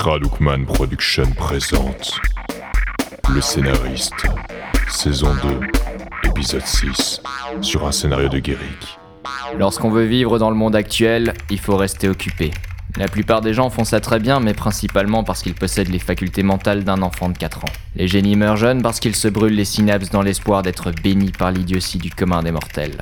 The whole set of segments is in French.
Tradoukman Production présente Le scénariste, saison 2, épisode 6, sur un scénario de Guéric. Lorsqu'on veut vivre dans le monde actuel, il faut rester occupé. La plupart des gens font ça très bien, mais principalement parce qu'ils possèdent les facultés mentales d'un enfant de 4 ans. Les génies meurent jeunes parce qu'ils se brûlent les synapses dans l'espoir d'être bénis par l'idiotie du commun des mortels.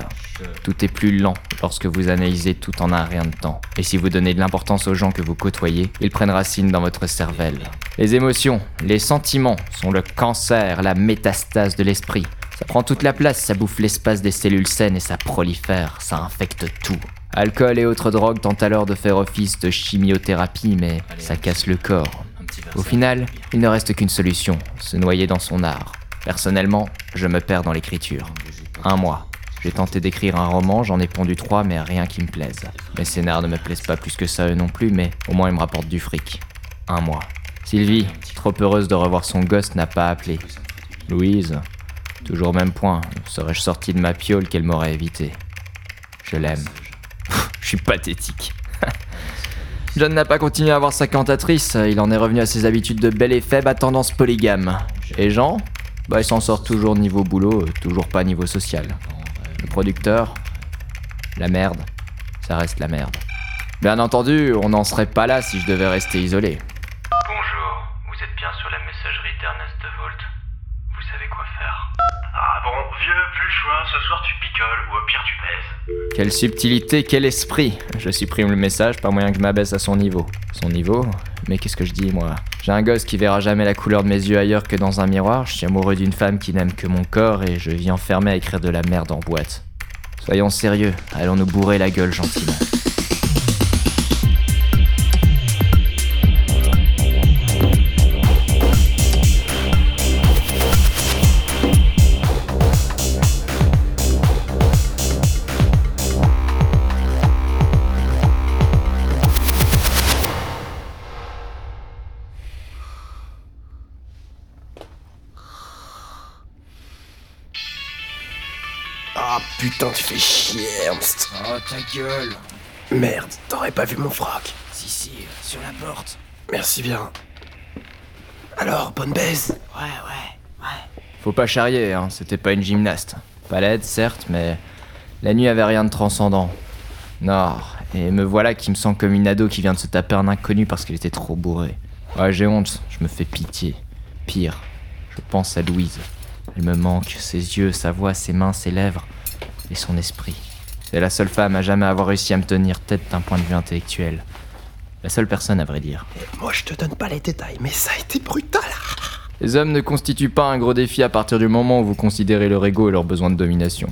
Tout est plus lent lorsque vous analysez tout en un rien de temps. Et si vous donnez de l'importance aux gens que vous côtoyez, ils prennent racine dans votre cervelle. Les émotions, les sentiments sont le cancer, la métastase de l'esprit. Ça prend toute la place, ça bouffe l'espace des cellules saines et ça prolifère, ça infecte tout. Alcool et autres drogues tentent alors de faire office de chimiothérapie, mais ça casse le corps. Au final, il ne reste qu'une solution, se noyer dans son art. Personnellement, je me perds dans l'écriture. Un mois. J'ai tenté d'écrire un roman, j'en ai pondu trois, mais rien qui me plaise. Mes scénars ne me plaisent pas plus que ça eux non plus, mais au moins ils me rapportent du fric. Un mois. Sylvie, trop heureuse de revoir son gosse, n'a pas appelé. Louise, toujours même point. Serais-je sorti de ma piole qu'elle m'aurait évité Je l'aime. Je suis pathétique. John n'a pas continué à voir sa cantatrice, il en est revenu à ses habitudes de belle et faible à tendance polygame. Et Jean? Bah il s'en sort toujours niveau boulot, toujours pas niveau social. Le producteur? La merde. Ça reste la merde. Bien entendu, on n'en serait pas là si je devais rester isolé. Bonjour, vous êtes bien sur la messagerie d'Ernest de Volt. Vous savez quoi faire. Ah bon, vieux, plus le choix, ce soir tu picoles ou au pire tu baises. Quelle subtilité, quel esprit Je supprime le message, pas moyen que je m'abaisse à son niveau. Son niveau Mais qu'est-ce que je dis, moi? J'ai un gosse qui verra jamais la couleur de mes yeux ailleurs que dans un miroir, je suis amoureux d'une femme qui n'aime que mon corps et je vis enfermé à écrire de la merde en boîte. Soyons sérieux, allons nous bourrer la gueule gentiment. Ah putain, tu fais chier, Ernst. Oh ta gueule Merde, t'aurais pas vu mon froc. Si si, sur la porte. Merci bien. Alors, bonne baise Ouais, ouais, ouais. Faut pas charrier, hein, c'était pas une gymnaste. Pas laide, certes, mais la nuit avait rien de transcendant. Non, et me voilà qui me sent comme une ado qui vient de se taper un inconnu parce qu'elle était trop bourrée. Ouais, j'ai honte, je me fais pitié. Pire, je pense à Louise. Elle me manque, ses yeux, sa voix, ses mains, ses lèvres et son esprit. C'est la seule femme à jamais avoir réussi à me tenir tête d'un point de vue intellectuel. La seule personne, à vrai dire. Moi, je te donne pas les détails, mais ça a été brutal. Les hommes ne constituent pas un gros défi à partir du moment où vous considérez leur ego et leur besoin de domination.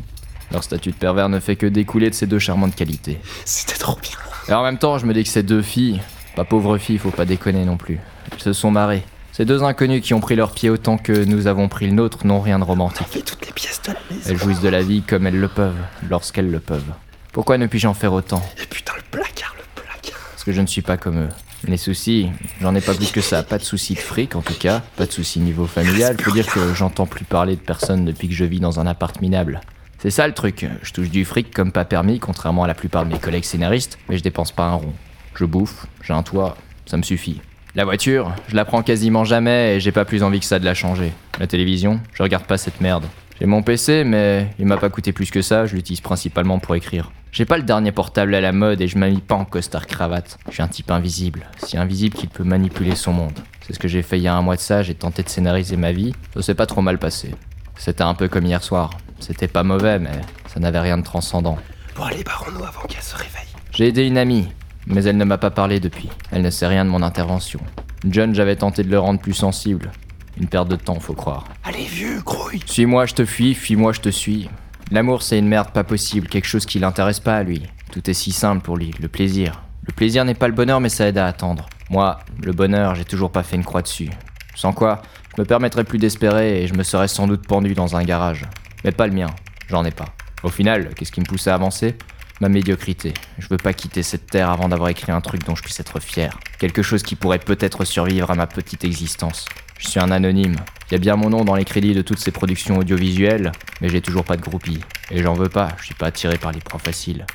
Leur statut de pervers ne fait que découler de ces deux charmantes qualités. C'était trop bien. Et en même temps, je me dis que ces deux filles, pas pauvres filles, faut pas déconner non plus. Elles se sont marrées. Ces deux inconnus qui ont pris leur pied autant que nous avons pris le nôtre n'ont rien de romantique. fait toutes les pièces de la maison. Elles jouissent de la vie comme elles le peuvent, lorsqu'elles le peuvent. Pourquoi ne puis-je en faire autant? Et putain, le placard, le placard. Parce que je ne suis pas comme eux. Les soucis, j'en ai pas plus que ça. Pas de soucis de fric en tout cas, pas de soucis niveau familial. Faut dire que j'entends plus parler de personne depuis que je vis dans un appart minable. C'est ça le truc, je touche du fric comme pas permis, contrairement à la plupart de mes collègues scénaristes, mais je dépense pas un rond. Je bouffe, j'ai un toit, ça me suffit. La voiture, je la prends quasiment jamais et j'ai pas plus envie que ça de la changer. La télévision, je regarde pas cette merde. J'ai mon PC, mais il m'a pas coûté plus que ça, je l'utilise principalement pour écrire. J'ai pas le dernier portable à la mode et je m'habille pas en costard cravate. Je suis un type invisible, si invisible qu'il peut manipuler son monde. C'est ce que j'ai fait il y a un mois de ça, j'ai tenté de scénariser ma vie, ça s'est pas trop mal passé. C'était un peu comme hier soir. C'était pas mauvais, mais ça n'avait rien de transcendant. Bon, allez, barrons-nous avant qu'elle se réveille. J'ai aidé une amie, mais elle ne m'a pas parlé depuis. Elle ne sait rien de mon intervention. John, j'avais tenté de le rendre plus sensible. Une perte de temps, faut croire. Allez, vieux, grouille. Suis-moi, je te fuis, fuis-moi, je te suis. L'amour, c'est une merde pas possible, quelque chose qui l'intéresse pas à lui. Tout est si simple pour lui, le plaisir. Le plaisir n'est pas le bonheur, mais ça aide à attendre. Moi, le bonheur, j'ai toujours pas fait une croix dessus. Sans quoi, je me permettrais plus d'espérer et je me serais sans doute pendu dans un garage. Mais pas le mien, j'en ai pas. Au final, qu'est-ce qui me pousse à avancer? Ma médiocrité. Je veux pas quitter cette terre avant d'avoir écrit un truc dont je puisse être fier. Quelque chose qui pourrait peut-être survivre à ma petite existence. Je suis un anonyme. Il y a bien mon nom dans les crédits de toutes ces productions audiovisuelles, mais j'ai toujours pas de groupie. Et j'en veux pas, je suis pas attiré par les proies faciles.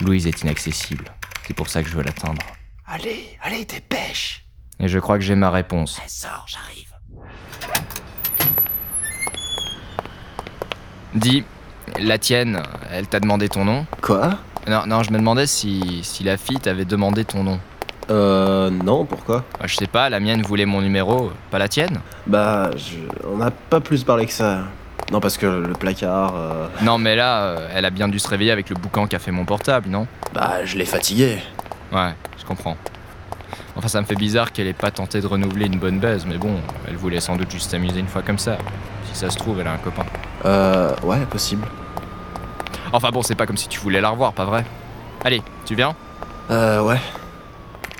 Louise est inaccessible. C'est pour ça que je veux l'atteindre. Allez, allez, dépêche. Et je crois que j'ai ma réponse. Sors, j'arrive. Dis, la tienne, elle t'a demandé ton nom? Quoi? Non, non, je me demandais si, si la fille t'avait demandé ton nom. Euh, non, pourquoi? Bah, je sais pas, la mienne voulait mon numéro, pas la tienne? Bah, je... on n'a pas plus parlé que ça. Non, parce que le placard... euh, Non, mais là, euh, elle a bien dû se réveiller avec le boucan qu'a fait mon portable, non? Bah, je l'ai fatigué. Ouais, je comprends. Enfin, ça me fait bizarre qu'elle ait pas tenté de renouveler une bonne baise, mais bon, elle voulait sans doute juste s'amuser une fois comme ça. Si ça se trouve, elle a un copain. Euh, ouais, possible. Enfin bon, c'est pas comme si tu voulais la revoir, pas vrai? Allez, tu viens? Euh, ouais.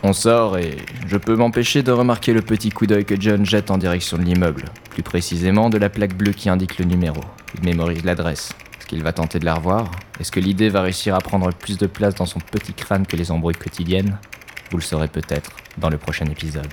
On sort et je peux m'empêcher de remarquer le petit coup d'œil que John jette en direction de l'immeuble, plus précisément de la plaque bleue qui indique le numéro. Il mémorise l'adresse. Est-ce qu'il va tenter de la revoir? Est-ce que l'idée va réussir à prendre plus de place dans son petit crâne que les embrouilles quotidiennes? Vous le saurez peut-être dans le prochain épisode.